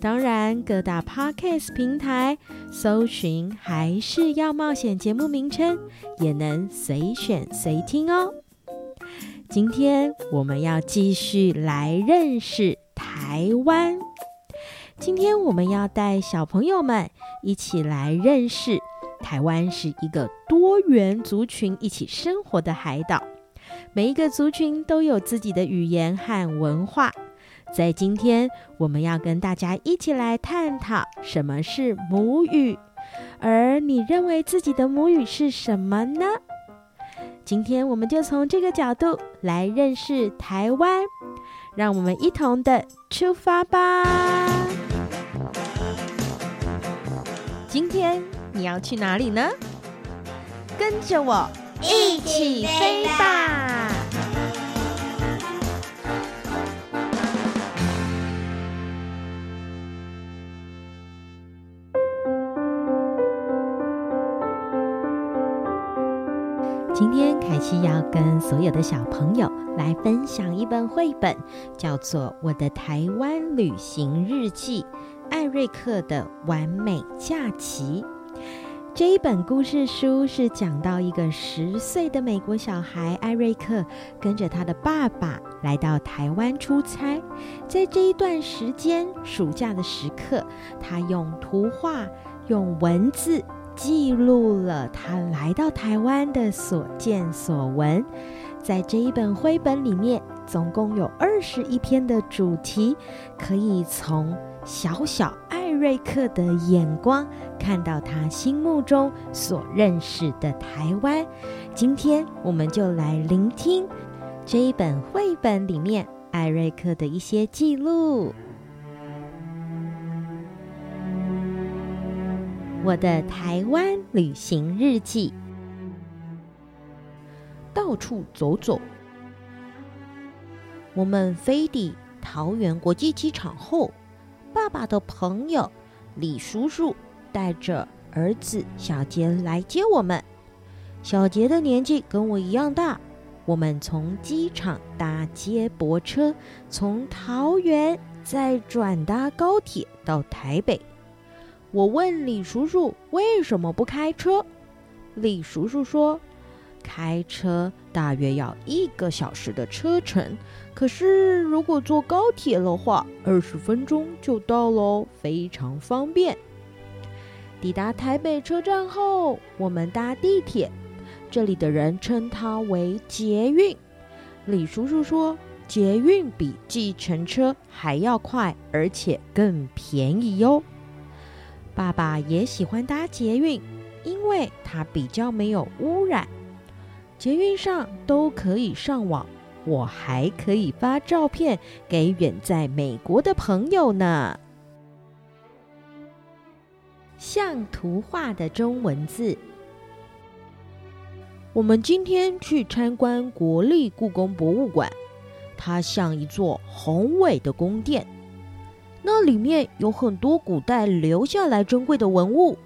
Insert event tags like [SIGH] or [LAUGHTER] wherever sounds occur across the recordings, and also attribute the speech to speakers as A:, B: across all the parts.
A: 当然，各大 Podcast 平台搜寻还是要冒险节目名称，也能随选随听哦。今天我们要继续来认识台湾。今天我们要带小朋友们一起来认识台湾，是一个多元族群一起生活的海岛。每一个族群都有自己的语言和文化。在今天，我们要跟大家一起来探讨什么是母语，而你认为自己的母语是什么呢？今天我们就从这个角度来认识台湾，让我们一同的出发吧。今天你要去哪里呢？跟着我一起飞吧！今天凯西要跟所有的小朋友来分享一本绘本，叫做《我的台湾旅行日记》，艾瑞克的完美假期。这一本故事书是讲到一个十岁的美国小孩艾瑞克，跟着他的爸爸来到台湾出差，在这一段时间，暑假的时刻，他用图画，用文字。记录了他来到台湾的所见所闻，在这一本绘本里面，总共有二十一篇的主题，可以从小小艾瑞克的眼光看到他心目中所认识的台湾。今天我们就来聆听这一本绘本里面艾瑞克的一些记录。我的台湾旅行日记，到处走走。我们飞抵桃园国际机场后，爸爸的朋友李叔叔带着儿子小杰来接我们。小杰的年纪跟我一样大。我们从机场搭接驳车，从桃园再转搭高铁到台北。我问李叔叔为什么不开车？李叔叔说，开车大约要一个小时的车程，可是如果坐高铁的话，二十分钟就到喽，非常方便。抵达台北车站后，我们搭地铁，这里的人称它为捷运。李叔叔说，捷运比计程车还要快，而且更便宜哟。爸爸也喜欢搭捷运，因为它比较没有污染。捷运上都可以上网，我还可以发照片给远在美国的朋友呢。
B: 像图画的中文字。
A: 我们今天去参观国立故宫博物馆，它像一座宏伟的宫殿，那里面有很多古代留下来珍贵的文物。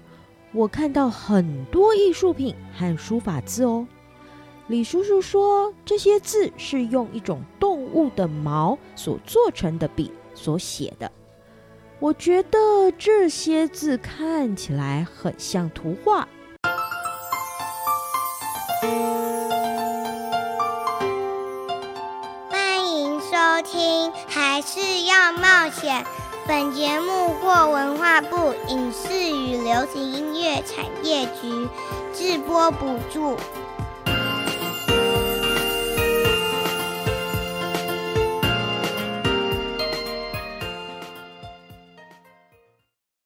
A: 我看到很多艺术品和书法字哦。李叔叔说，这些字是用一种动物的毛所做成的笔所写的。我觉得这些字看起来很像图画。
C: 欢迎收听，还是要冒险。本节目获文化部影视与流行音乐产业局制播补助。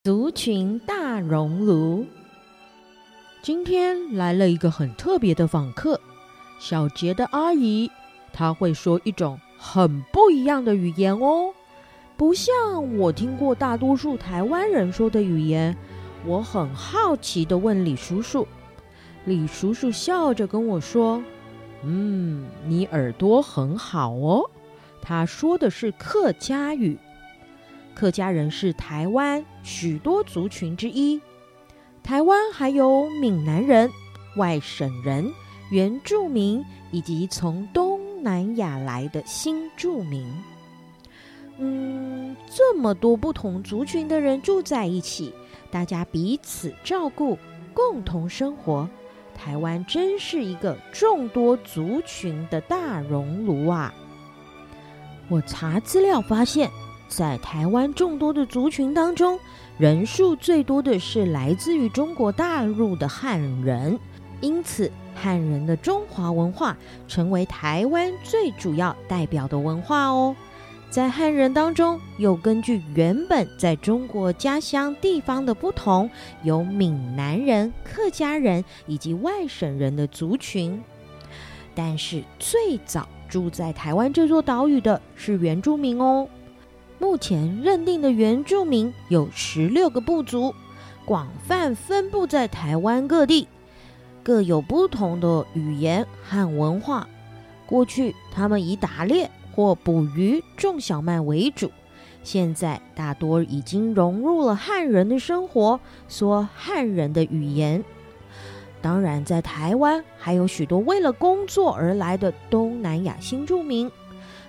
B: 族群大熔炉。
A: 今天来了一个很特别的访客，小杰的阿姨，她会说一种很不一样的语言哦，不像我听过大多数台湾人说的语言。我很好奇地问李叔叔，李叔叔笑着跟我说：“嗯，你耳朵很好哦。”他说的是客家语。客家人是台湾许多族群之一。台湾还有闽南人、外省人、原住民以及从东南亚来的新住民。嗯，这么多不同族群的人住在一起，大家彼此照顾，共同生活。台湾真是一个众多族群的大熔炉啊！我查资料发现。在台湾众多的族群当中，人数最多的是来自于中国大陆的汉人，因此汉人的中华文化成为台湾最主要代表的文化哦。在汉人当中，又根据原本在中国家乡地方的不同，有闽南人、客家人以及外省人的族群。但是最早住在台湾这座岛屿的是原住民哦。目前认定的原住民有十六个部族，广泛分布在台湾各地，各有不同的语言和文化。过去他们以打猎或捕鱼、种小麦为主，现在大多已经融入了汉人的生活，说汉人的语言。当然，在台湾还有许多为了工作而来的东南亚新住民。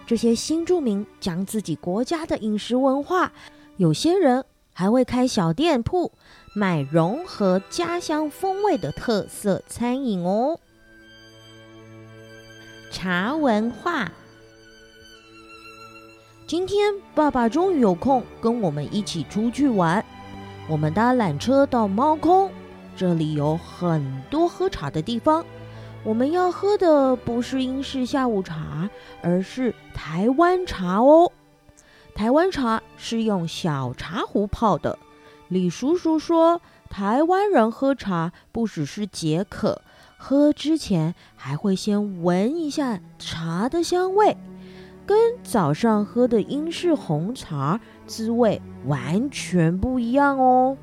A: 这些新住民将自己国家的饮食文化，有些人还会开小店铺，卖融合家乡风味的特色餐饮哦。
B: 茶文化。
A: 今天爸爸终于有空跟我们一起出去玩，我们搭缆车到猫空，这里有很多喝茶的地方。我们要喝的不是英式下午茶，而是台湾茶哦。台湾茶是用小茶壶泡的。李叔叔说，台湾人喝茶不只是解渴，喝之前还会先闻一下茶的香味，跟早上喝的英式红茶滋味完全不一样哦。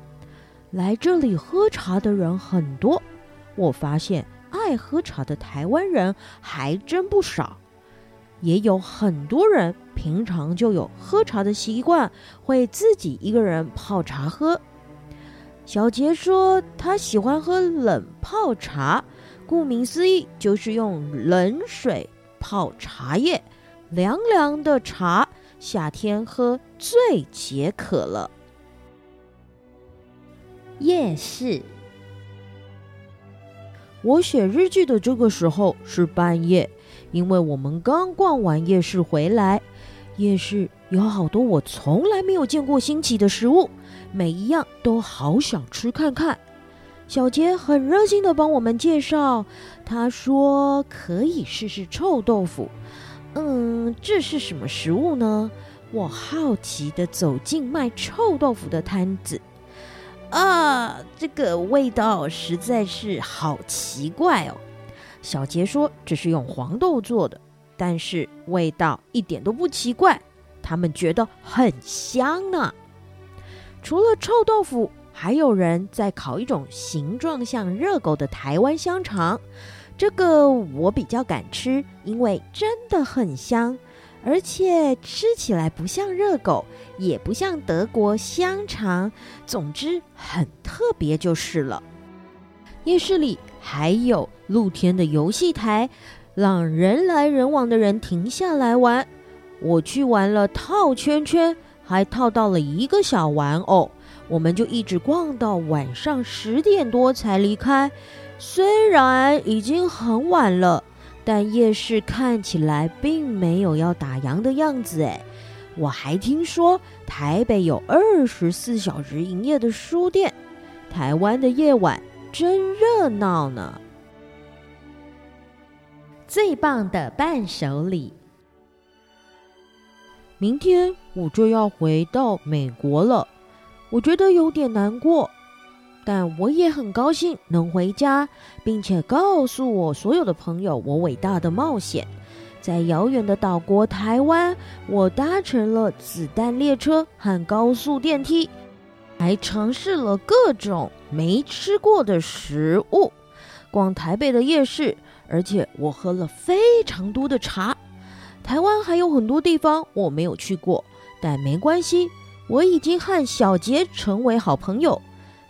A: 来这里喝茶的人很多，我发现。爱喝茶的台湾人还真不少，也有很多人平常就有喝茶的习惯，会自己一个人泡茶喝。小杰说他喜欢喝冷泡茶，顾名思义就是用冷水泡茶叶，凉凉的茶，夏天喝最解渴了。
B: 夜市。
A: 我写日记的这个时候是半夜，因为我们刚逛完夜市回来。夜市有好多我从来没有见过新奇的食物，每一样都好想吃看看。小杰很热心的帮我们介绍，他说可以试试臭豆腐。嗯，这是什么食物呢？我好奇地走进卖臭豆腐的摊子。啊，这个味道实在是好奇怪哦。小杰说这是用黄豆做的，但是味道一点都不奇怪，他们觉得很香呢。除了臭豆腐，还有人在烤一种形状像热狗的台湾香肠，这个我比较敢吃，因为真的很香，而且吃起来不像热狗，也不像德国香肠，总之很特别就是了。夜市里还有露天的游戏台，让人来人往的人停下来玩。我去玩了套圈圈，还套到了一个小玩偶。我们就一直逛到晚上十点多才离开。虽然已经很晚了，但夜市看起来并没有要打烊的样子。哎，我还听说台北有二十四小时营业的书店。台湾的夜晚真热闹呢！
B: 最棒的伴手礼。
A: 明天我就要回到美国了。我觉得有点难过，但我也很高兴能回家，并且告诉我所有的朋友我伟大的冒险。在遥远的岛国台湾，我搭乘了子弹列车和高速电梯，还尝试了各种没吃过的食物，逛台北的夜市，而且我喝了非常多的茶。台湾还有很多地方我没有去过，但没关系。我已经和小杰成为好朋友。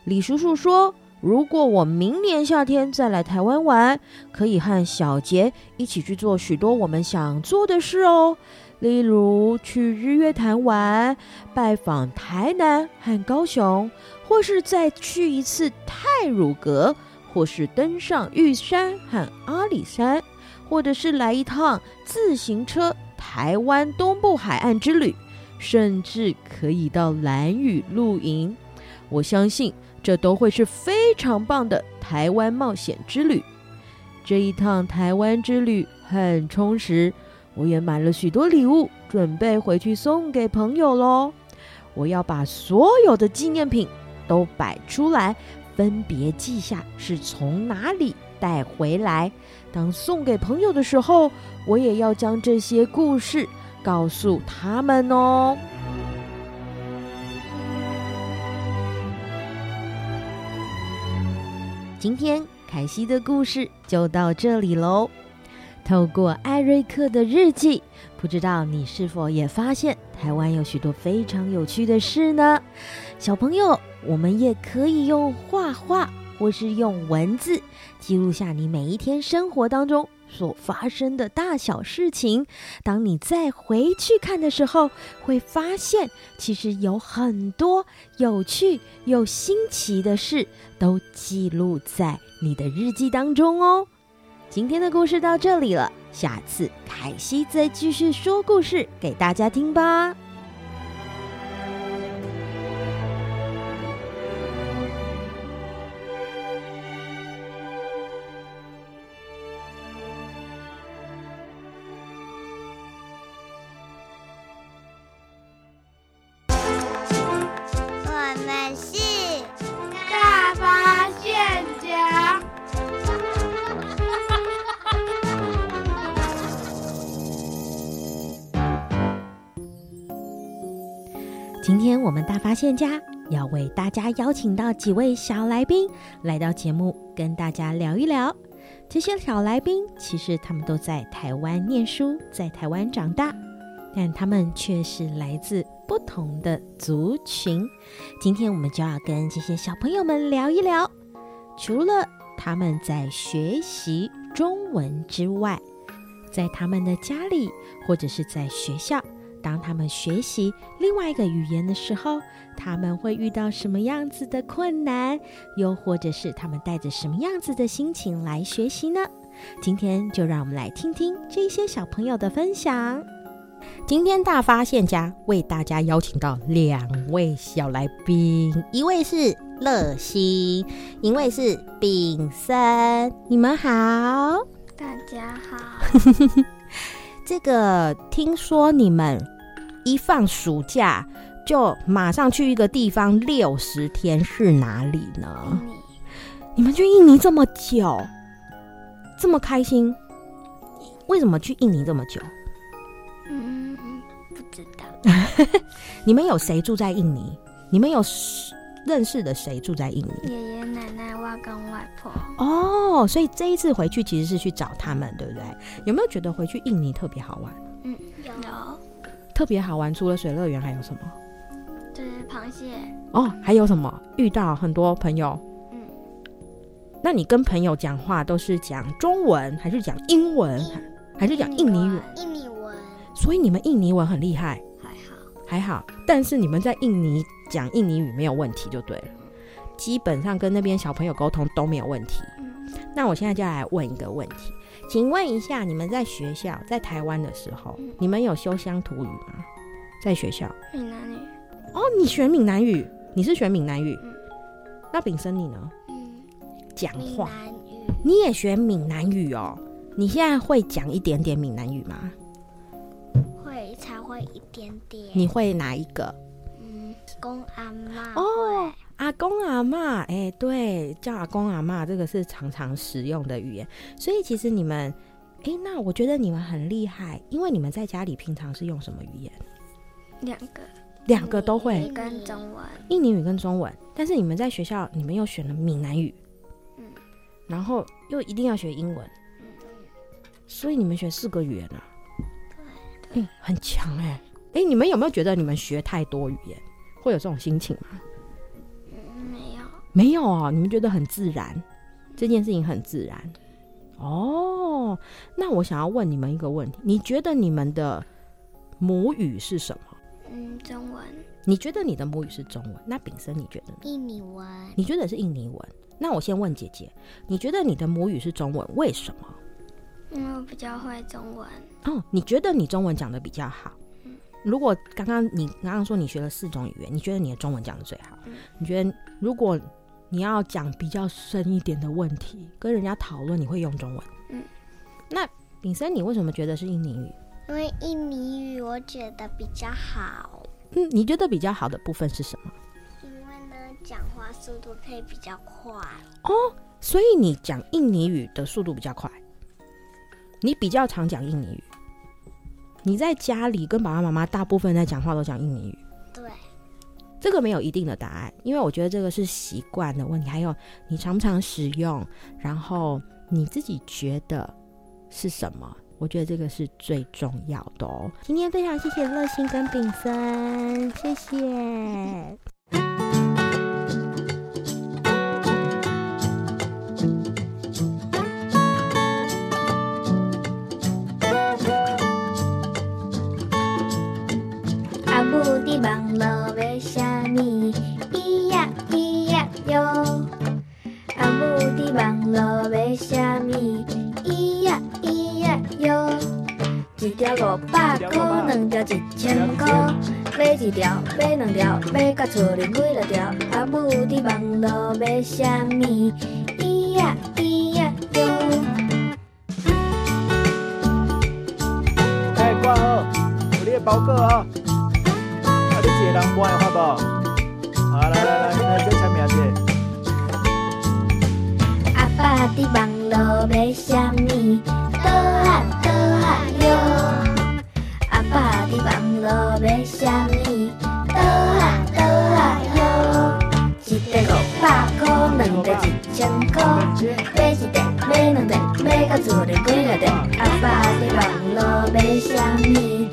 A: 李叔叔说，如果我明年夏天再来台湾玩，可以和小杰一起去做许多我们想做的事哦，例如去日月潭玩、拜访台南和高雄，或是再去一次太鲁阁，或是登上玉山和阿里山，或者是来一趟自行车台湾东部海岸之旅。甚至可以到蓝屿露营，我相信这都会是非常棒的台湾冒险之旅。这一趟台湾之旅很充实，我也买了许多礼物，准备回去送给朋友喽。我要把所有的纪念品都摆出来，分别记下是从哪里带回来。当送给朋友的时候，我也要将这些故事。告诉他们哦。
B: 今天凯西的故事就到这里喽。透过艾瑞克的日记，不知道你是否也发现台湾有许多非常有趣的事呢？小朋友，我们也可以用画画或是用文字记录下你每一天生活当中。所发生的大小事情，当你再回去看的时候，会发现其实有很多有趣又新奇的事都记录在你的日记当中哦。今天的故事到这里了，下次凯西再继续说故事给大家听吧。今天我们大发现家要为大家邀请到几位小来宾来到节目，跟大家聊一聊。这些小来宾其实他们都在台湾念书，在台湾长大，但他们却是来自不同的族群。今天我们就要跟这些小朋友们聊一聊，除了他们在学习中文之外，在他们的家里或者是在学校。当他们学习另外一个语言的时候，他们会遇到什么样子的困难？又或者是他们带着什么样子的心情来学习呢？今天就让我们来听听这些小朋友的分享。今天大发现家为大家邀请到两位小来宾，一位是乐心，一位是炳森。你们好，
D: 大家好。[LAUGHS]
A: 这个听说你们一放暑假就马上去一个地方六十天，是哪里呢？你们去印尼这么久，这么开心，为什么去印尼这么久？
D: 嗯，不知道。[LAUGHS]
A: 你们有谁住在印尼？你们有认识的谁住在印尼？
E: 爷爷奶奶、外公外婆。
A: 哦，所以这一次回去其实是去找他们，对不对？有没有觉得回去印尼特别好玩？
E: 嗯，有。
A: 特别好玩，除了水乐园还有什么？
E: 就是螃蟹。
A: 哦，还有什么？遇到很多朋友。嗯。那你跟朋友讲话都是讲中文，还是讲英文，还是讲印尼语？
E: 印尼文。
A: 所以你们印尼文很厉害。
E: 还好。
A: 还好，但是你们在印尼讲印尼语没有问题就对了，基本上跟那边小朋友沟通都没有问题。嗯。那我现在就来问一个问题。请问一下，你们在学校在台湾的时候，嗯、你们有修乡土语吗？在学校？
E: 闽南语。
A: 哦，你学闽南语，你是学闽南语。嗯、那炳生你呢？
E: 嗯，讲话。
A: 你也学闽南语哦？你现在会讲一点点闽南语吗？
E: 会，才会一点点。
A: 你会哪一个？
E: 嗯，公阿妈。
A: 哦。阿公阿妈，哎、欸，对，叫阿公阿妈，这个是常常使用的语言。所以其实你们，哎、欸，那我觉得你们很厉害，因为你们在家里平常是用什么语言？
E: 两个，
A: 两个都
E: 会。跟中文。
A: 印尼语跟中文，但是你们在学校，你们又选了闽南语，
E: 嗯，
A: 然后又一定要学英文，
E: 嗯，
A: 所以你们学四个语言啊？
E: 对，
A: 嗯，很强哎、欸，哎、欸，你们有没有觉得你们学太多语言，会有这种心情吗？没有没有啊，你们觉得很自然，这件事情很自然哦。那我想要问你们一个问题：你觉得你们的母语是什么？
E: 嗯，中文。
A: 你觉得你的母语是中文？那炳生你觉得呢？
E: 印尼文。
A: 你觉得是印尼文？那我先问姐姐，你觉得你的母语是中文？为什么？
E: 因为我比较会中文。
A: 哦，你觉得你中文讲的比较好？嗯。如果刚刚你刚刚说你学了四种语言，你觉得你的中文讲的最好？嗯。你觉得如果你要讲比较深一点的问题，跟人家讨论，你会用中文。
E: 嗯，
A: 那炳生，你为什么觉得是印尼语？
E: 因为印尼语我觉得比较好。
A: 嗯，你觉得比较好的部分是什么？
E: 因为呢，讲话速度可以比较快。
A: 哦，所以你讲印尼语的速度比较快。你比较常讲印尼语。你在家里跟爸爸妈妈大部分在讲话都讲印尼语。对这个没有一定的答案，因为我觉得这个是习惯的问题，还有你常不常使用，然后你自己觉得是什么？我觉得这个是最重要的哦。今天非常谢谢乐心跟炳森，谢谢。
D: 阿母的虾米？咿呀咿呀哟！阿母的网络买虾米？咿呀咿呀哟！
F: 一条五百块，
D: 两条一千块，买一条，买两条，买到厝里几多条？阿母
F: 的网络买虾米？咿呀咿呀哟！开挂哦，我列宝哥啊！人买好不好？好，来来来，来这签名去。
D: 阿爸伫网络买虾米？倒啊倒啊哟！阿爸伫网络买虾米？买一块，买两块，买到厝里几多块？阿爸在网络买虾米？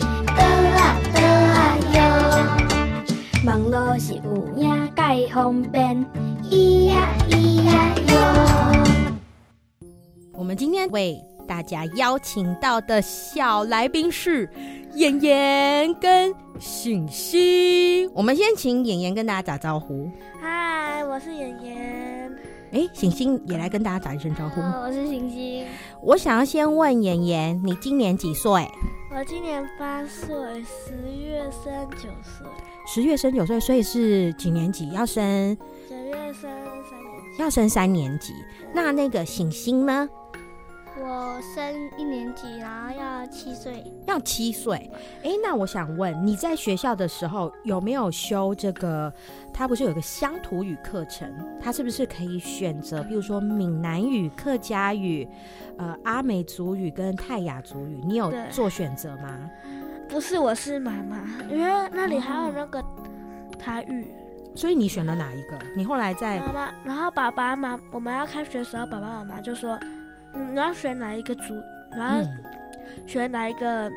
D: 有影介方便，咿呀咿呀哟！
A: 我们今天为大家邀请到的小来宾是妍妍跟醒星。我们先请妍妍跟大家打招呼。
D: 嗨，我是妍妍。
A: 哎，醒星也来跟大家打一声招呼。
D: 我是醒星。
A: 我想要先问妍妍，你今年几岁？
D: 我今年八岁，十月生九岁。
A: 十月生九岁，所以是几年级？要升？
D: 九月生三年级。
A: 要升三年级。那那个醒星呢？
E: 我升一年级，然后要七岁，
A: 要七岁。哎，那我想问，你在学校的时候有没有修这个？它不是有个乡土语课程？它是不是可以选择？比如说闽南语、客家语、呃阿美族语跟泰雅族语，你有做选择吗？
D: 不是，我是妈妈，因为那里还有那个台语。
A: 所以你选了哪一个？你后来在
G: 妈妈，然后爸爸妈妈，我们要开学的时候，爸爸妈妈就说，嗯，你要选哪一个主，然后选哪一个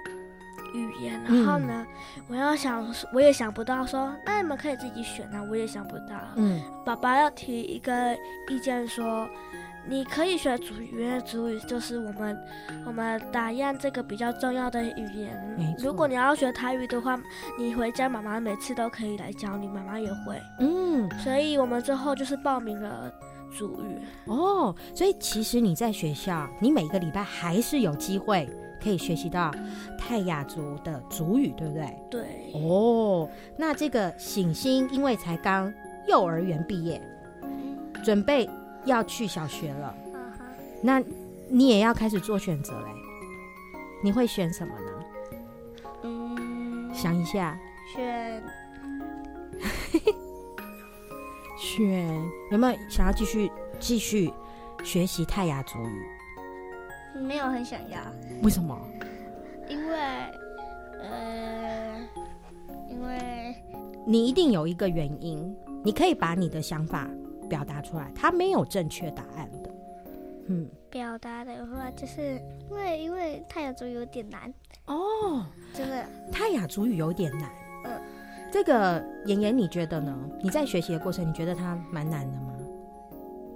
G: 语言，然后呢，嗯、我要想，我也想不到说，那你们可以自己选啊，我也想不到。嗯，爸爸要提一个意见说。你可以学主语，因为族语就是我们我们打样这个比较重要的语言。如果你要学台语的话，你回家妈妈每次都可以来教你，妈妈也会。嗯。所以我们最后就是报名了族语。
A: 哦，所以其实你在学校，你每个礼拜还是有机会可以学习到泰雅族的族语，对不对？
G: 对。
A: 哦，那这个醒星因为才刚幼儿园毕业，准备。要去小学了，uh-huh. 那你也要开始做选择嘞。你会选什么呢？嗯，想一下，
G: 选
A: 选有没有想要继续继续学习泰雅族语？
G: 没有很想要。
A: 为什么？
G: 因为呃，因为
A: 你一定有一个原因，你可以把你的想法。表达出来，他没有正确答案的。
G: 嗯，表达的话，就是因为因为泰雅族语有点难
A: 哦，
G: 真的，
A: 泰雅族语有点难。嗯，这个妍妍，你觉得呢？你在学习的过程，你觉得它蛮难的吗？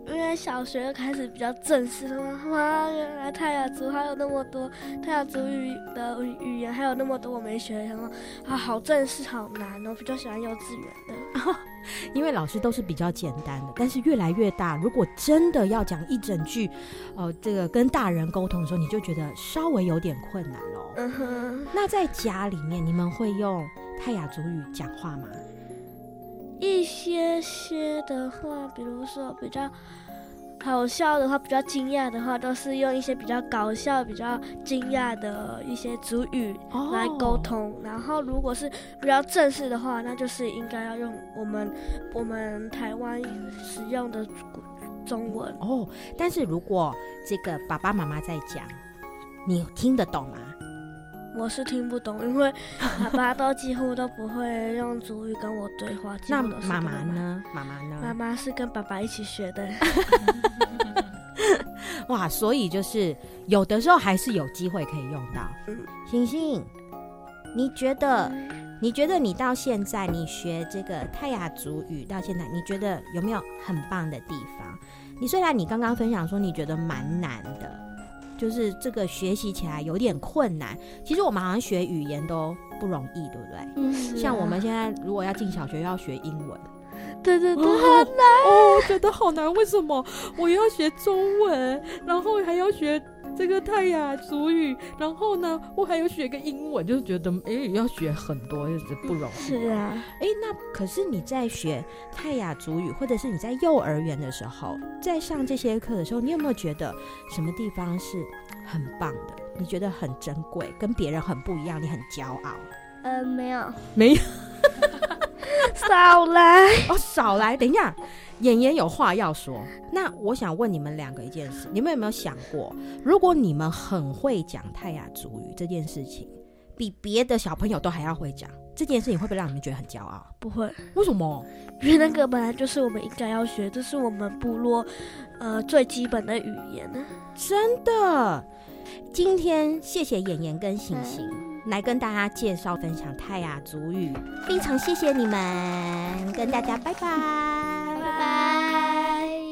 G: 因为小学开始比较正式了，哇，原来泰雅族还有那么多泰雅族语的语言，还有那么多我没学，什么啊，好正式，好难哦，比较喜欢幼稚园的。[LAUGHS]
A: 因为老师都是比较简单的，但是越来越大，如果真的要讲一整句，哦、呃，这个跟大人沟通的时候，你就觉得稍微有点困难哦。嗯哼。那在家里面，你们会用泰雅族语讲话吗？
G: 一些些的话，比如说比较。好笑的话，比较惊讶的话，都是用一些比较搞笑、比较惊讶的一些族语来沟通。Oh. 然后，如果是比较正式的话，那就是应该要用我们我们台湾使用的中文
A: 哦。Oh, 但是如果这个爸爸妈妈在讲，你听得懂吗？
G: 我是听不懂，因为爸爸都几乎都不会用主语跟我对话。
A: 那妈妈呢？妈妈呢？
G: 妈妈是跟爸爸一起学的。[LAUGHS]
A: 哇，所以就是有的时候还是有机会可以用到。嗯，星星，你觉得？你觉得你到现在你学这个泰雅族语到现在，你觉得有没有很棒的地方？你虽然你刚刚分享说你觉得蛮难的。就是这个学习起来有点困难。其实我们好像学语言都不容易，对不对？嗯。像我们现在如果要进小学，要学英文，
G: 对对对，好难
A: 哦，我觉得好难。为什么？我要学中文，然后还要学。这个泰雅族语，然后呢，我还有学个英文，就是觉得哎，要学很多，就是不容易。
G: 是啊，
A: 哎，那可是你在学泰雅族语，或者是你在幼儿园的时候，在上这些课的时候，你有没有觉得什么地方是很棒的？你觉得很珍贵，跟别人很不一样，你很骄傲？
G: 呃，没有，
A: 没有，[LAUGHS]
G: 少来
A: 哦，少来，[LAUGHS] 等一下。妍妍有话要说，那我想问你们两个一件事，你们有没有想过，如果你们很会讲泰雅族语这件事情，比别的小朋友都还要会讲，这件事情会不会让你们觉得很骄傲？
G: 不会，
A: 为什么？
G: 因为那个本来就是我们应该要学，这是我们部落呃最基本的语言呢。
A: 真的，今天谢谢妍妍跟星星。嗯来跟大家介绍分享泰雅族语，非常谢谢你们，跟大家拜拜，拜拜。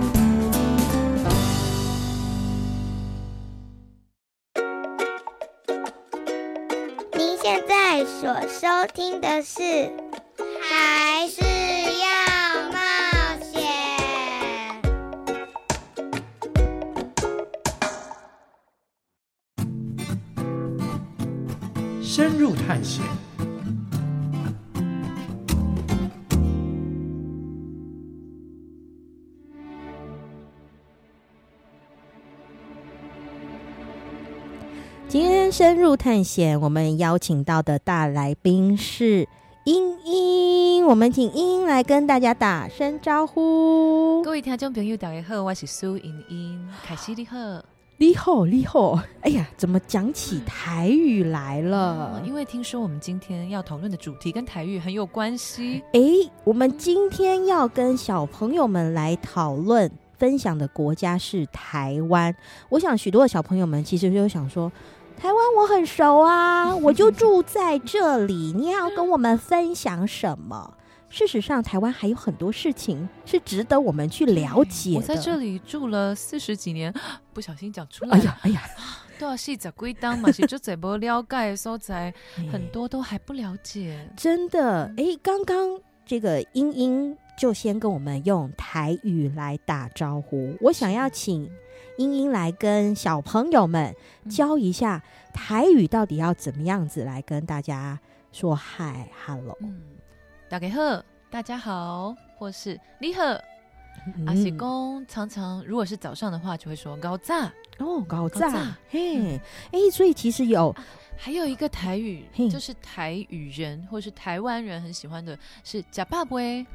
C: 所收听的是《还是要冒险》，
H: 深入探
A: 险。深入探险，我们邀请到的大来宾是英英，我们请英英来跟大家打声招呼。
I: 各位听众朋友，大家好，我是苏英英，凯西你好，
A: 你好，你好。哎呀，怎么讲起台语来了？
I: 嗯，因为听说我们今天要讨论的主题跟台语很有关系。
A: 哎，我们今天要跟小朋友们来讨论分享的国家是台湾。我想许多的小朋友们其实就想说。台湾我很熟啊，[LAUGHS] 我就住在这里。你要跟我们分享什么？事实上，台湾还有很多事情是值得我们去了解的。
I: 我在这里住了四十几年，[GASPS] 不小心讲出来。
A: 哎呀，哎呀，[LAUGHS]
I: 都要细讲归档嘛，是就怎么了解所在，很多都还不了解。
A: 真的，哎，刚刚这个英英就先跟我们用台语来打招呼。我想要请。英英来跟小朋友们教一下台语，到底要怎么样子来跟大家说嗨，hello，
I: 大家好，大家好，或是你好，阿喜公常常如果是早上的话，就会说高炸。
A: 哦，高炸，嘿，哎，所以其实有
I: 还有一个台语，就是台语人或是台湾人很喜欢的是呷饱未。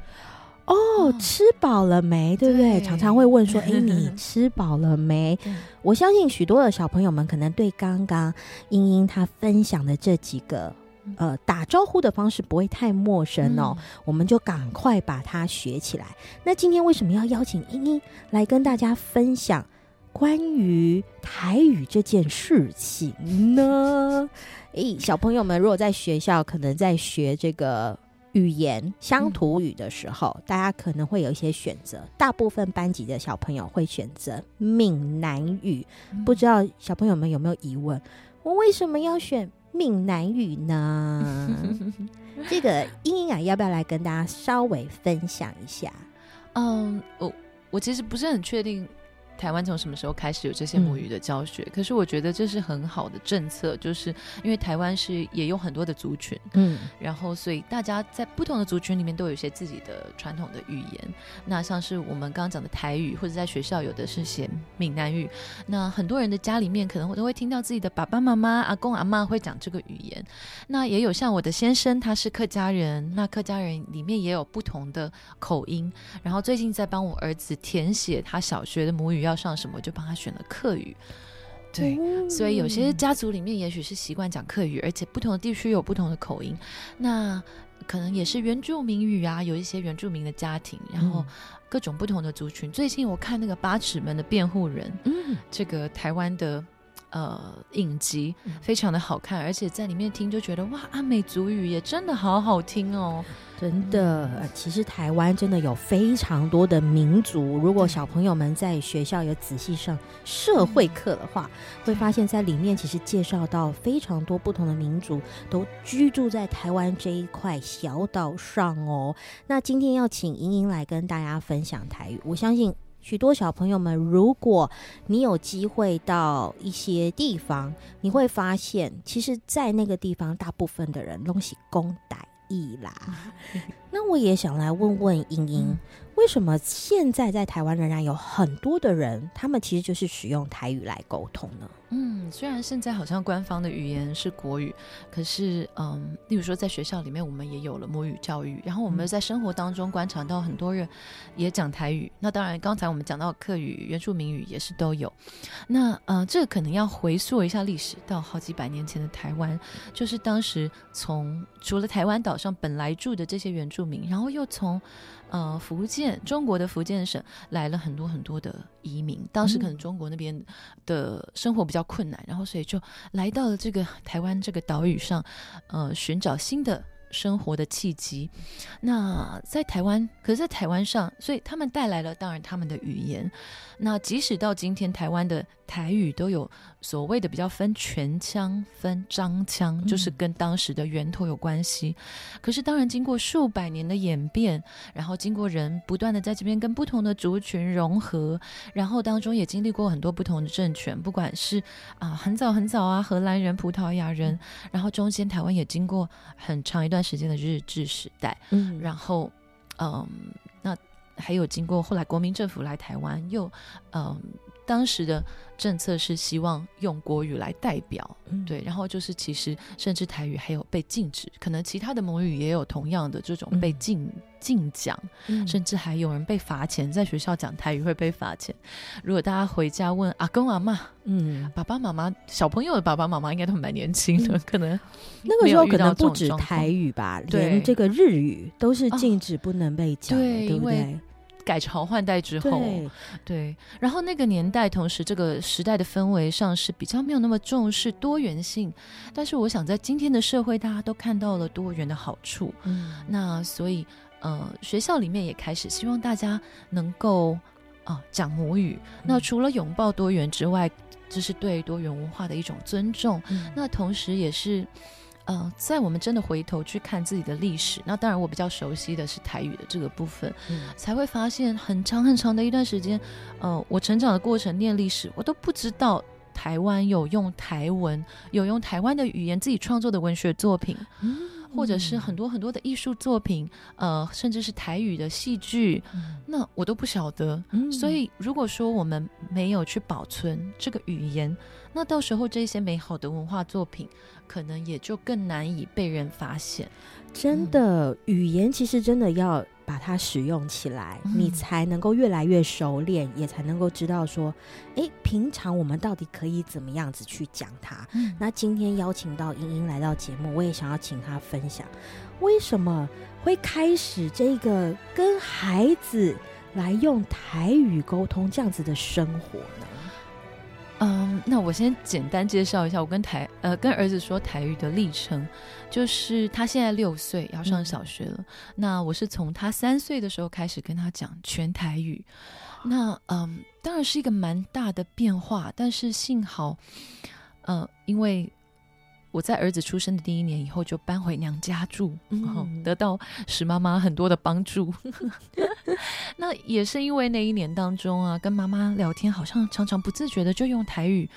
A: 哦，吃饱了没？对不对？对，常常会问说：“哎，你 [LAUGHS] 吃饱了没？”我相信许多的小朋友们可能对刚刚英英她分享的这几个呃打招呼的方式不会太陌生哦，嗯、我们就赶快把它学起来。那今天为什么要邀请英英来跟大家分享关于台语这件事情呢？[LAUGHS] 诶，小朋友们如果在学校可能在学这个。语言乡土语的时候，嗯、大家可能会有一些选择。大部分班级的小朋友会选择闽南语，嗯、不知道小朋友们有没有疑问？我为什么要选闽南语呢？[LAUGHS] 这个英英啊，要不要来跟大家稍微分享一下？
I: 嗯，我我其实不是很确定。台湾从什么时候开始有这些母语的教学？嗯、可是我觉得这是很好的政策，就是因为台湾是也有很多的族群，嗯，然后所以大家在不同的族群里面都有一些自己的传统的语言。那像是我们刚刚讲的台语，或者在学校有的是写闽南语。那很多人的家里面可能都会听到自己的爸爸妈妈、阿公阿妈会讲这个语言。那也有像我的先生，他是客家人，那客家人里面也有不同的口音。然后最近在帮我儿子填写他小学的母语。要上什么，我就帮他选了客语。对，哦、所以有些家族里面也许是习惯讲客语，而且不同的地区有不同的口音。那可能也是原住民语啊，有一些原住民的家庭，然后各种不同的族群。嗯、最近我看那个八尺门的辩护人，嗯，这个台湾的呃影集非常的好看，而且在里面听就觉得哇，阿美族语也真的好好听哦。
A: 真的，其实台湾真的有非常多的民族。如果小朋友们在学校有仔细上社会课的话，会发现在里面其实介绍到非常多不同的民族都居住在台湾这一块小岛上哦。那今天要请莹莹来跟大家分享台语，我相信许多小朋友们，如果你有机会到一些地方，你会发现，其实，在那个地方，大部分的人都是公歹。意啦，那我也想来问问英英，
E: 为什么现在在台湾仍然有很多的人，他们其实就是使用台语来沟通呢？
I: 嗯，虽然现在好像官方的语言是国语，可是，嗯，例如说在学校里面，我们也有了母语教育，然后我们在生活当中观察到很多人也讲台语。那当然，刚才我们讲到客语、原住民语也是都有。那，呃，这个可能要回溯一下历史，到好几百年前的台湾，就是当时从除了台湾岛上本来住的这些原住民，然后又从。呃，福建，中国的福建省来了很多很多的移民，当时可能中国那边的生活比较困难，然后所以就来到了这个台湾这个岛屿上，呃，寻找新的生活的契机。那在台湾，可是在台湾上，所以他们带来了当然他们的语言。那即使到今天，台湾的台语都有所谓的比较分全腔、分张腔，就是跟当时的源头有关系。嗯。可是当然，经过数百年的演变，然后经过人不断的在这边跟不同的族群融合，然后当中也经历过很多不同的政权，不管是啊很早很早啊荷兰人、葡萄牙人，然后中间台湾也经过很长一段时间的日治时代，嗯，然后嗯。那还有经过后来国民政府来台湾，又嗯，当时的政策是希望用国语来代表，嗯、对，然后就是其实甚至台语还有被禁止，可能其他的母语也有同样的这种被禁、嗯、禁讲，嗯、甚至还有人被罚钱，在学校讲台语会被罚钱。如果大家回家问阿公阿妈，嗯，爸爸妈妈，小朋友的爸爸妈妈应该都蛮年轻的，嗯、可能
E: 那个时候可能不止台语吧，连这个日语都是禁止不能被讲，对，对不对？
I: 改朝换代之后，对，对，然后那个年代，同时这个时代的氛围上是比较没有那么重视多元性，但是我想在今天的社会，大家都看到了多元的好处，嗯，那所以呃，学校里面也开始希望大家能够啊、呃、讲母语，那除了拥抱多元之外，这是对多元文化的一种尊重，嗯、那同时也是。呃，在我们真的回头去看自己的历史，那当然我比较熟悉的是台语的这个部分，嗯、才会发现很长很长的一段时间，呃，我成长的过程念历史，我都不知道台湾有用台文，有用台湾的语言自己创作的文学作品，嗯、或者是很多很多的艺术作品，呃，甚至是台语的戏剧，嗯、那我都不晓得。嗯、所以如果说我们没有去保存这个语言，那到时候这些美好的文化作品，可能也就更难以被人发现。
E: 真的，嗯、语言其实真的要把它使用起来，嗯、你才能够越来越熟练，也才能够知道说，哎，平常我们到底可以怎么样子去讲它。嗯、那今天邀请到英英来到节目，我也想要请她分享，为什么会开始这个跟孩子来用台语沟通这样子的生活呢？
I: 嗯，那我先简单介绍一下我跟台呃跟儿子说台语的历程，就是他现在六岁要上小学了。嗯、那我是从他三岁的时候开始跟他讲全台语，那嗯当然是一个蛮大的变化，但是幸好，呃因为。我在儿子出生的第一年以后就搬回娘家住，然后得到史妈妈很多的帮助。[LAUGHS] 那也是因为那一年当中啊，跟妈妈聊天，好像常常不自觉的就用台语，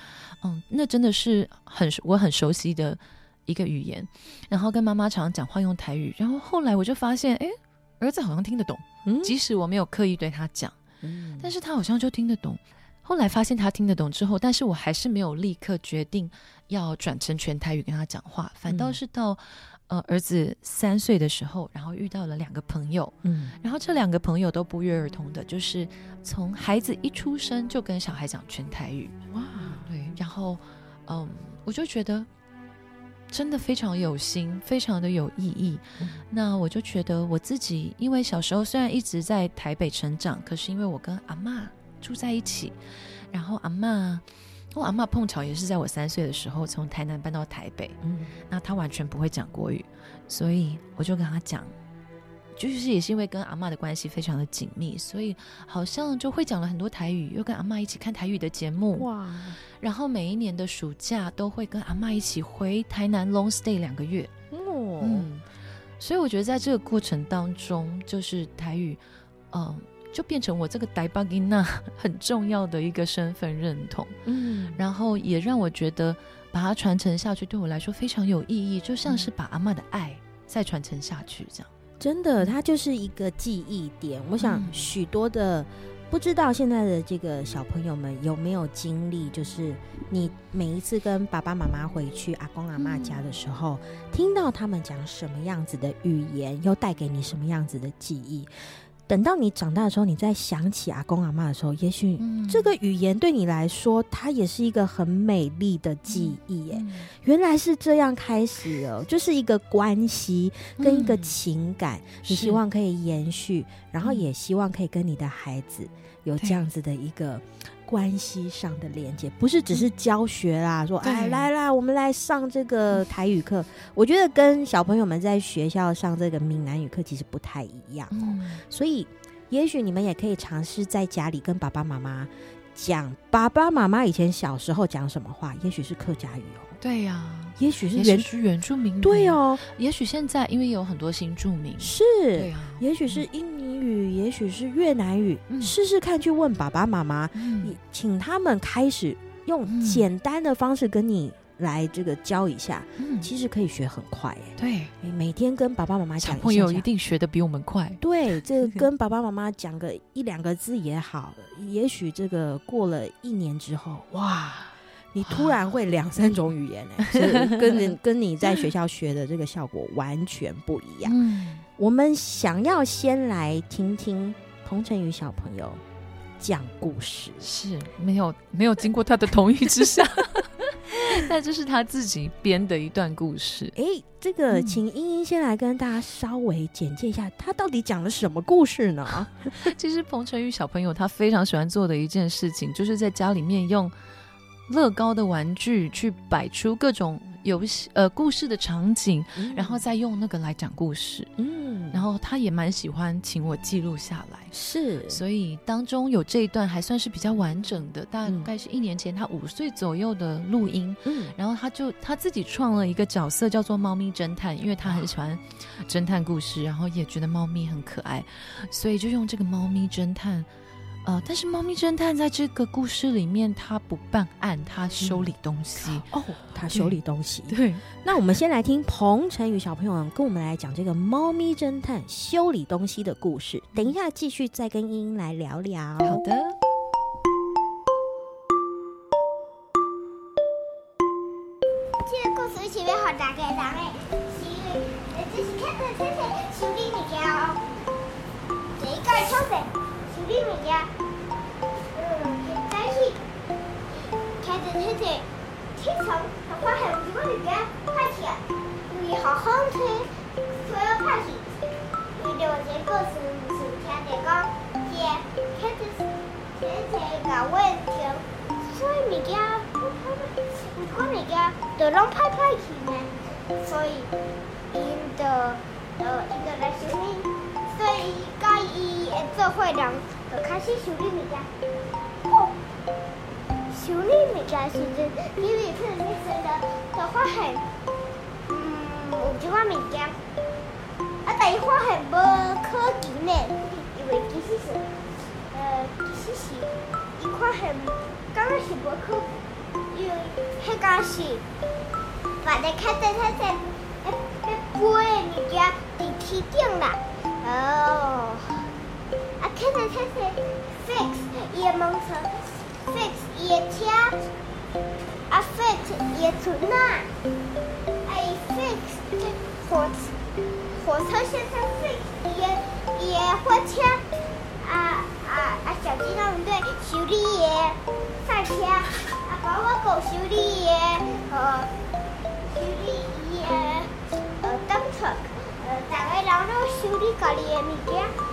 I: 嗯，那真的是很我很熟悉的一个语言。然后跟妈妈常常讲话用台语，然后后来我就发现，哎，儿子好像听得懂，即使我没有刻意对他讲，但是他好像就听得懂。后来发现他听得懂之后，但是我还是没有立刻决定要转成全台语跟他讲话，反倒是到、嗯、呃儿子三岁的时候，然后遇到了两个朋友，嗯，然后这两个朋友都不约而同的，就是从孩子一出生就跟小孩讲全台语，哇，对，然后嗯，我就觉得真的非常有心，非常的有意义。嗯、那我就觉得我自己，因为小时候虽然一直在台北成长，可是因为我跟阿嬷。住在一起，然后阿妈，我阿妈碰巧也是在我三岁的时候从台南搬到台北，嗯，那她完全不会讲国语，所以我就跟她讲，就是也是因为跟阿妈的关系非常的紧密，所以好像就会讲了很多台语，又跟阿妈一起看台语的节目，哇，然后每一年的暑假都会跟阿妈一起回台南 long stay 两个月，哦，嗯，所以我觉得在这个过程当中，就是台语，嗯。就变成我这个台北囡仔很重要的一个身份认同，嗯，然后也让我觉得把它传承下去对我来说非常有意义，就像是把阿妈的爱再传承下去这样。
A: 真的，它就是一个记忆点。我想许多的。不知道现在的这个小朋友们有没有经历，就是你每一次跟爸爸妈妈回去阿公阿妈家的时候，嗯、听到他们讲什么样子的语言，又带给你什么样子的记忆。等到你长大的时候，你再想起阿公阿妈的时候，也许这个语言对你来说，它也是一个很美丽的记忆。耶，原来是这样开始哦，就是一个关系跟一个情感，你希望可以延续，然后也希望可以跟你的孩子有这样子的一个。关系上的连接，不是只是教学啦。说，哎，来来，我们来上这个台语课。我觉得跟小朋友们在学校上这个闽南语课其实不太一样哦。所以，也许你们也可以尝试在家里跟爸爸妈妈讲，爸爸妈妈以前小时候讲什么话，也许是客家语哦。
I: 对呀，
A: 也许是原
I: 是原住民语。
A: 对哦，
I: 也许现在因为有很多新住民，
A: 是，对呀，也许是印尼语，也许是越南语，试试看去问爸爸妈妈，你请他们开始用简单的方式跟你来这个教一下，其实可以学很快哎。
I: 对，
A: 每天跟爸爸妈妈讲，
I: 小朋友一定学的比我们快。
A: 对，[LAUGHS] 这个跟爸爸妈妈讲个一两个字也好，也许这个过了一年之后，哇。你突然会两三种语言 [LAUGHS] 跟你跟你在学校学的这个效果完全不一样。嗯、我们想要先来听听彭晨宇小朋友讲故事，
I: 是没有没有经过他的同意之下，[LAUGHS] 但这是他自己编的一段故事。
A: 哎、欸，这个请英英先来跟大家稍微简介一下，他到底讲了什么故事呢？[LAUGHS]
I: 其实彭晨宇小朋友他非常喜欢做的一件事情，就是在家里面用。乐高的玩具去摆出各种游戏呃故事的场景，嗯、然后再用那个来讲故事。嗯，然后他也蛮喜欢请我记录下来，
A: 是，
I: 所以当中有这一段还算是比较完整的，大概是一年前他五岁左右的录音。嗯，然后他就他自己创了一个角色叫做猫咪侦探，因为他很喜欢侦探故事，然后也觉得猫咪很可爱，所以就用这个猫咪侦探。呃，但是猫咪侦探在这个故事里面，他不办案，他修理东西。
A: 嗯、哦，他修理东西。
I: 对，对，
A: 那我们先来听彭晨宇小朋友跟我们来讲这个猫咪侦探修理东西的故事。等一下继续再跟英英来聊聊。
I: 好的。
C: 这个故事前面好大个，大个，是，这是看看看看修理物件哦，这一个超神。里面呀，嗯，但是看着看着，天上它发现什么物件拍起来，你好好睇，所以拍起。你对我这个是是听的讲，姐，看着看着个问题，所以物件不拍拍，不看物件都拢拍拍去呢，所以因的呃因的来修理，所以介意会做会让。就开始修理物件，哦，修理物件时阵，因为可能你真的就发现，嗯，有几款物件，啊，但伊发现无可能的，因为其实是，呃，其实是，伊发现，刚开始无可能，因为迄个是，把你看在看在，诶诶，飞的物件在天顶啦，哦。啊，看着看着，fix. 也蒙成，fix. 也车，啊，fix 也出那，哎，fix 火火车先生，fix 也也火车，啊啊啊，小机动队修理也赛车，啊，宝宝狗修理也呃修理也呃灯车，呃，大概然后修理家里的物件。呃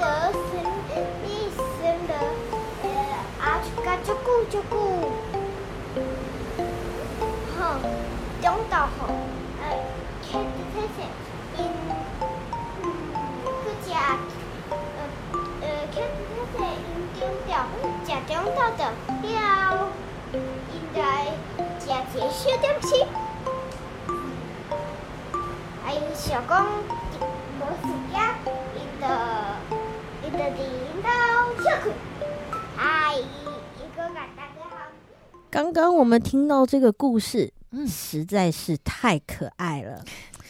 C: 的，真的，真的，呃，啊，嘎啾咕啾咕，好，中岛好，呃，cat 先生，in，嗯，个只，呃，呃，cat 先生 in 中岛，的了，应该只只小点心。小公无时间，因的
A: 刚刚我们听到这个故事，
I: 嗯
A: 实在是太可爱了。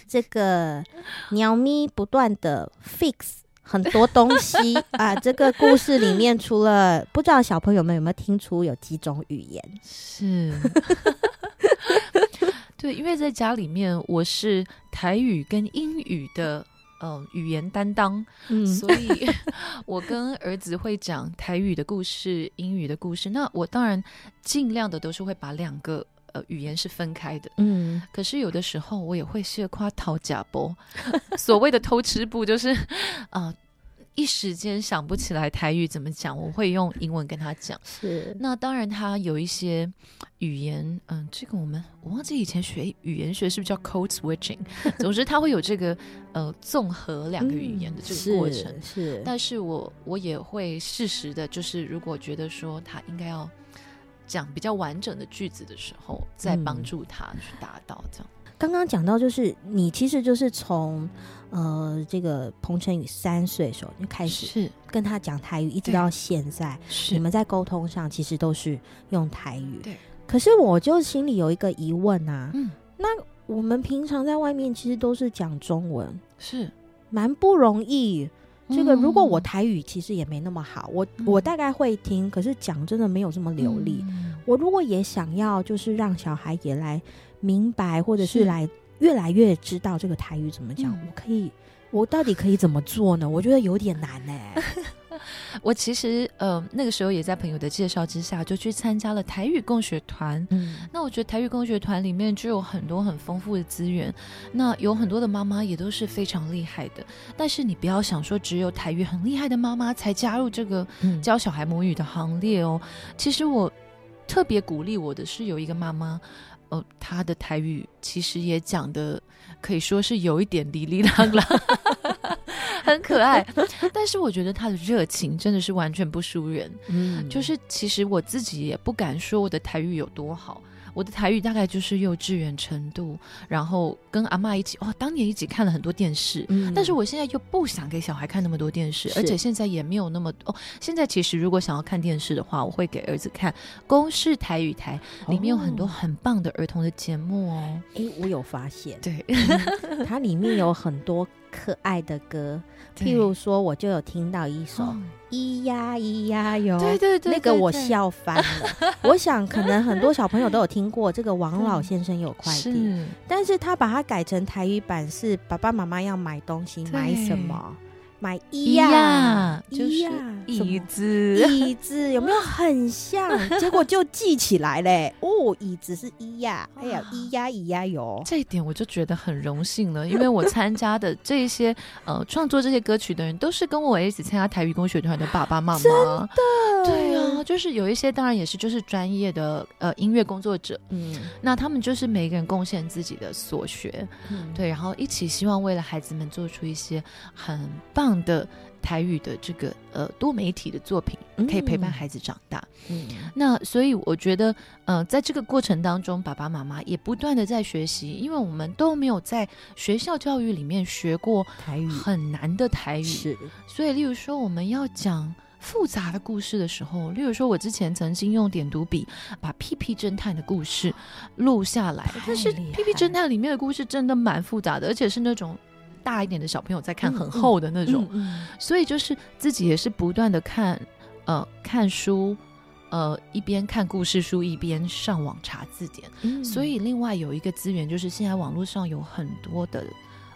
A: 这个鸟咪不断的 fix 很多东西 [LAUGHS] 啊，这个故事里面除了不知道小朋友们有没有听出有几种语言？
I: 是，[LAUGHS] 对，因为在家里面我是台语跟英语的。嗯、呃，语言担当，嗯，所以 [LAUGHS] 我跟儿子会讲台语的故事、英语的故事。那我当然尽量的都是会把两个呃语言是分开的，嗯。可是有的时候我也会谢夸讨假波，[LAUGHS] 所谓的偷吃步就是啊。[LAUGHS] 呃一时间想不起来台语怎么讲，我会用英文跟他讲。
A: 是，
I: 那当然他有一些语言，嗯，这个我们我忘记以前学语言学是不是叫 code switching？总之他会有这个 [LAUGHS] 呃综合两个语言的这个过程。
A: 嗯、是，是，
I: 但是我我也会适时的，就是如果觉得说他应该要讲比较完整的句子的时候，再帮助他去达到这样。
A: 刚刚讲到，就是你其实就是从呃这个彭晨宇三岁的时候就开始跟他讲台语，一直到现在，你们在沟通上其实都是用台语。
I: 对。
A: 可是我就心里有一个疑问啊，
I: 嗯，
A: 那我们平常在外面其实都是讲中文，
I: 是
A: 蛮不容易。这个如果我台语其实也没那么好，我我大概会听，可是讲真的没有这么流利。我如果也想要，就是让小孩也来。明白，或者是来越来越知道这个台语怎么讲，我可以，我到底可以怎么做呢？我觉得有点难呢。[LAUGHS]
I: 我其实呃那个时候也在朋友的介绍之下，就去参加了台语共学团。嗯，那我觉得台语共学团里面就有很多很丰富的资源，那有很多的妈妈也都是非常厉害的。但是你不要想说只有台语很厉害的妈妈才加入这个教小孩母语的行列哦。其实我特别鼓励我的是有一个妈妈。哦，他的台语其实也讲的可以说是有一点哩哩啷啷，[LAUGHS] 很可爱。[LAUGHS] 但是我觉得他的热情真的是完全不输人。嗯，就是其实我自己也不敢说我的台语有多好。我的台语大概就是幼稚园程度，然后跟阿妈一起哦，当年一起看了很多电视，嗯，但是我现在又不想给小孩看那么多电视，而且现在也没有那么哦。现在其实如果想要看电视的话，我会给儿子看公视台语台，里面有很多很棒的儿童的节目哦。哎，我有发现，对，
A: 嗯，它里面有很多可爱的歌，[LAUGHS] 譬如说，我就有听到一首。咿呀咿呀哟，
I: 对对对，
A: 那个我笑翻了。[LAUGHS] 我想可能很多小朋友都有听过这个王老先生有快递，[LAUGHS] 但是他把它改成台语版是爸爸妈妈要买东西，买什么？买一呀，
I: 就是椅子，
A: 椅子 [LAUGHS] 有没有很像？[LAUGHS] 结果就记起来嘞。哦，椅子是一呀，哎呀，咿呀咿呀哟。
I: 这一点我就觉得很荣幸了，因为我参加的这一些呃创作这些歌曲的人，都是跟我一起参加台语工学团的爸爸妈妈。
A: 真的，
I: 对啊，就是有一些当然也是就是专业的呃音乐工作者，嗯，那他们就是每个人贡献自己的所学，嗯，对，然后一起希望为了孩子们做出一些很棒。的台语的这个呃多媒体的作品，可以陪伴孩子长大。嗯，那所以我觉得，呃，在这个过程当中，爸爸妈妈也不断的在学习，因为我们都没有在学校教育里面学过台语，很难的台语。是，所以例如说我们要讲复杂的故事的时候，例如说我之前曾经用点读笔把屁屁侦探的故事录下来，但是屁屁侦探里面的故事真的蛮复杂的，而且是那种。大一点的小朋友在看很厚的那种，所以就是自己也是不断的看，呃，看书，呃，一边看故事书一边上网查字典。嗯、所以另外有一个资源就是现在网络上有很多的，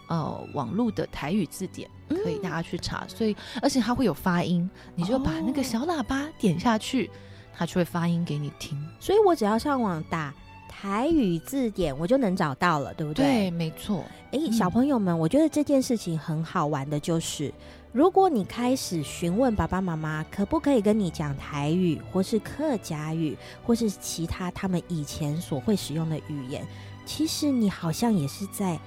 I: 呃，网络的台语字典可以大家去查。嗯、所以而且它会有发音，你就把那个小喇叭点下去，哦、它就会发音给你听。
A: 所以我只要上网打。台语字典我就能找到了，对不对？
I: 对，没错。
A: 哎、欸，小朋友们，嗯、我觉得这件事情很好玩的，就是如果你开始询问爸爸妈妈，可不可以跟你讲台语，或是客家语，或是其他他们以前所会使用的语言，其实你好像也是在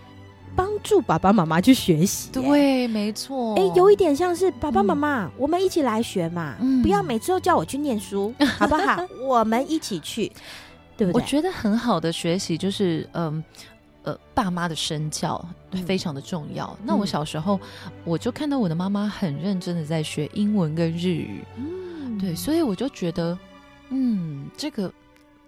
A: 帮助爸爸妈妈去学习。
I: 对，没错。
A: 哎、欸，有一点像是爸爸妈妈，嗯、我们一起来学嘛，嗯、不要每次都叫我去念书，[LAUGHS] 好不好？我们一起去。对不对？
I: 我觉得很好的学习就是，嗯，呃，爸妈的身教非常的重要。嗯、那我小时候，我就看到我的妈妈很认真的在学英文跟日语，嗯，对，所以我就觉得，嗯，这个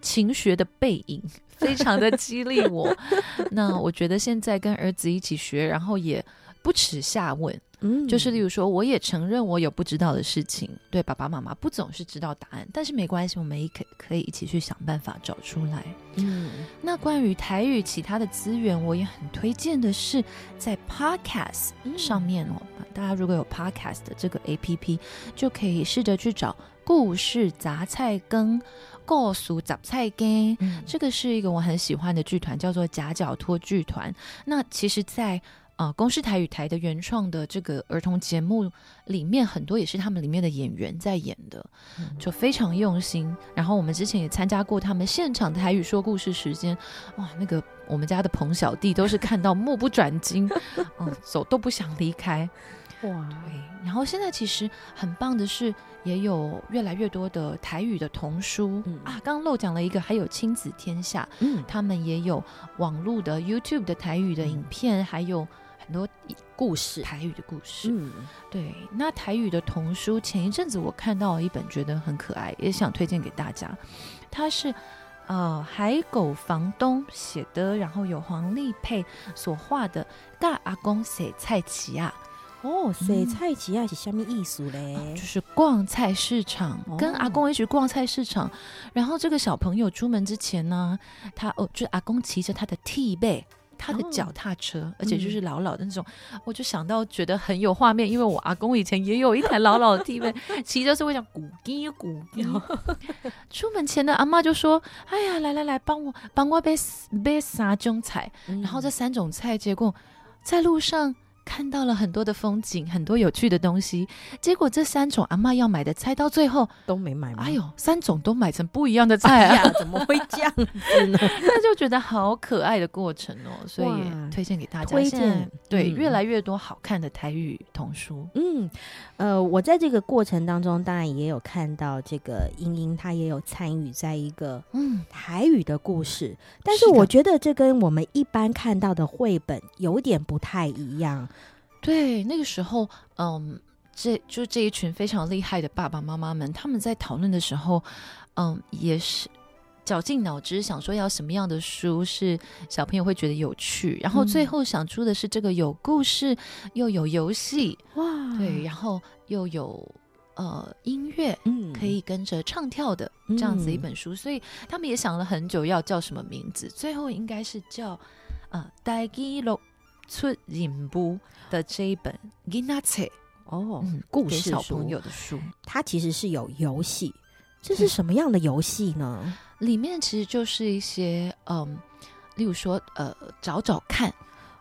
I: 勤学的背影，非常的激励我。[LAUGHS] 那我觉得现在跟儿子一起学，然后也不耻下问。嗯，就是例如说，我也承认我有不知道的事情，对爸爸妈妈不总是知道答案，但是没关系，我们也可可以一起去想办法找出来。嗯，那关于台语其他的资源，我也很推荐的是在 Podcast 上面哦，嗯、大家如果有 Podcast 的这个 APP，就可以试着去找故事杂菜根、故事杂菜根，嗯、这个是一个我很喜欢的剧团，叫做夹脚托剧团。那其实，在啊、呃，公视台语台的原创的这个儿童节目里面，很多也是他们里面的演员在演的，就非常用心。然后我们之前也参加过他们现场台语说故事时间，哇，那个我们家的彭小弟都是看到目不转睛，[LAUGHS] 嗯，走都不想离开。哇，对。然后现在其实很棒的是，也有越来越多的台语的童书、嗯、啊。刚刚漏讲了一个，还有亲子天下，嗯，他们也有网络的 YouTube 的台语的影片，嗯、还有。很多故事，台语的故事。嗯，对。那台语的童书，前一阵子我看到了一本，觉得很可爱，也想推荐给大家。它是呃海狗房东写的，然后有黄丽佩所画的《大阿公写菜奇啊》。
A: 哦，水菜奇啊是什么意思嘞？
I: 嗯，就是逛菜市场，哦，跟阿公一起逛菜市场。然后这个小朋友出门之前呢，他哦，就阿公骑着他的 T 背。他的脚踏车，哦、而且就是老老的那种，嗯、我就想到觉得很有画面，因为我阿公以前也有一台老老的 T V，，骑着是会讲咕叽咕叽。[LAUGHS] 出门前的阿妈就说：“哎呀，来来来，帮我帮我背背三种菜。嗯”然后这三种菜，结果在路上。看到了很多的风景，很多有趣的东西。结果这三种阿妈要买的菜，到最后
A: 都没买。
I: 哎呦，三种都买成不一样的菜啊！
A: 哎、怎么会这样子呢？[LAUGHS]
I: 那就觉得好可爱的过程哦，所以也推荐给大家。推荐对、嗯、越来越多好看的台语童书。
A: 嗯，呃，我在这个过程当中，当然也有看到这个英英，她也有参与在一个嗯台语的故事。嗯、但是我觉得这跟我们一般看到的绘本有点不太一样。
I: 对，那个时候，嗯，这就这一群非常厉害的爸爸妈妈们，他们在讨论的时候，嗯，也是绞尽脑汁想说要什么样的书是小朋友会觉得有趣，然后最后想出的是这个有故事又有游戏，哇，对，然后又有呃音乐，嗯，可以跟着唱跳的这样子一本书，嗯、所以他们也想了很久要叫什么名字，最后应该是叫呃《台语录出人部》的这一本《囡仔册》哦，故事小朋友的书，
A: 它其实是有游戏。这是什么样的游戏呢？
I: 里面其实就是一些嗯，例如说呃，找找看。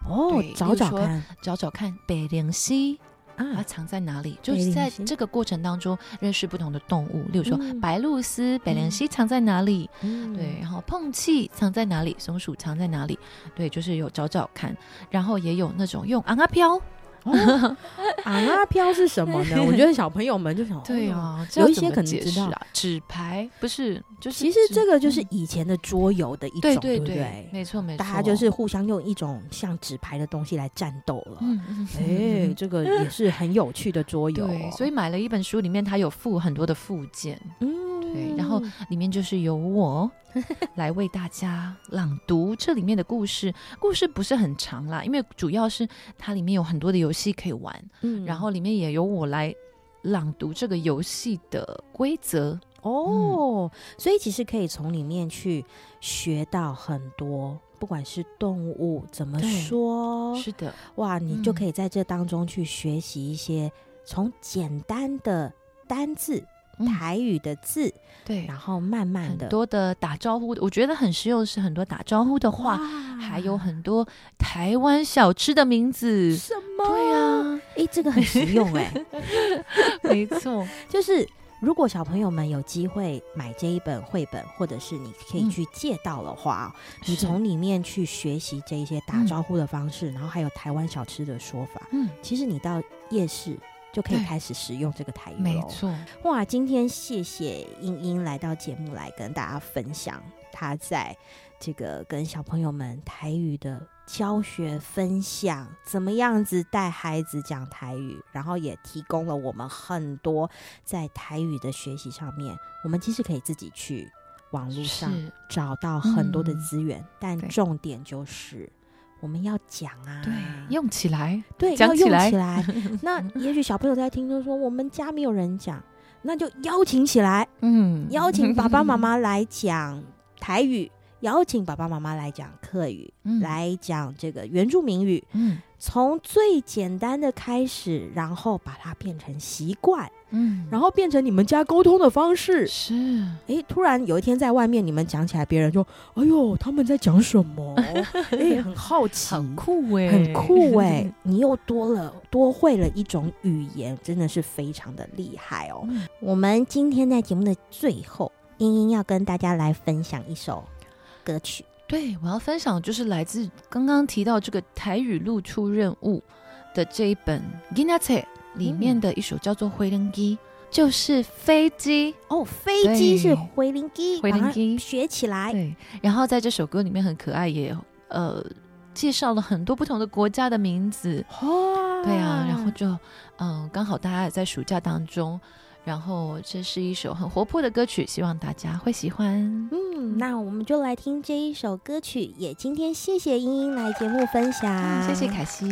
A: 哦，找找看，
I: 找找看，白灵犀啊，它藏在哪里？就是在这个过程当中认识不同的动物，例如说白鹭鸶、白灵溪藏在哪里？嗯，对，然后碰气藏在哪里？松鼠藏在哪里？对，就是有找找看，然后也有那种用昂啊
A: 飘。啊飘是什么呢？[LAUGHS] 我觉得小朋友们就想，
I: 对啊，
A: 有一些可能知道
I: 啊，纸牌不是，就是
A: 其实这个就是以前的桌游的一种，对不对？
I: 没错没错，
A: 大家就是互相用一种像纸牌的东西来战斗了。嗯哎，这个也是很有趣的桌游。
I: 对，所以买了一本书，里面它有附很多的附件。嗯。对，然后里面就是由我来为大家朗读这里面的故事。故事不是很长啦，因为主要是它里面有很多的游戏可以玩。嗯，然后里面也由我来朗读这个游戏的规则。
A: 哦，嗯，所以其实可以从里面去学到很多，不管是动物怎么说，
I: 是的，
A: 哇，你就可以在这当中去学习一些从简单的单字。台语的字，对，然后慢慢的
I: 很多的打招呼，我觉得很实用，是很多打招呼的话，还有很多台湾小吃的名字。
A: 什么？
I: 对啊，
A: 哎，这个很实用哎，[LAUGHS]
I: 没错，
A: 就是如果小朋友们有机会买这一本绘本，或者是你可以去借到的话，你从里面去学习这一些打招呼的方式，然后还有台湾小吃的说法。嗯，其实你到夜市。就可以开始使用这个台语。
I: 没错，
A: 哇！今天谢谢英英来到节目来跟大家分享她在这个跟小朋友们台语的教学分享，怎么样子带孩子讲台语，然后也提供了我们很多在台语的学习上面，我们其实可以自己去网络上找到很多的资源，嗯、但重点就是我们要讲啊，
J: 对，用起来，
A: 对，要用起来。[LAUGHS] 那也许小朋友在听，就说我们家没有人讲，那就邀请起来，嗯，邀请爸爸妈妈来讲台语。邀请爸爸妈妈来讲客语，嗯、来讲这个原住民语，嗯，从最简单的开始，然后把它变成习惯，嗯，然后变成你们家沟通的方式。
J: 是，
A: 哎，突然有一天在外面你们讲起来，别人就：“哎呦，他们在讲什么？” [LAUGHS] 哎，很好奇，
J: 很酷哎，
A: 很酷哎，[LAUGHS] 你又多了多会了一种语言，真的是非常的厉害哦。嗯、我们今天在节目的最后，英英要跟大家来分享一首。歌曲，
J: 对，我要分享就是来自刚刚提到这个台语露出任务的这一本《里面的一首叫做《回灵机》，就是飞机
A: 哦，飞机是回灵机，
J: 回灵机
A: 学起来。
J: 对，然后在这首歌里面很可爱，也呃介绍了很多不同的国家的名字。哦，对啊，然后就嗯、呃，刚好大家也在暑假当中。然后这是一首很活泼的歌曲，希望大家会喜欢。
A: 嗯，那我们就来听这一首歌曲。也今天谢谢英英来节目分享，
J: 嗯、谢谢凯西。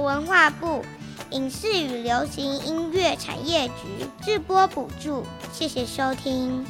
C: 文化部影视与流行音乐产业局直播补助，谢谢收听。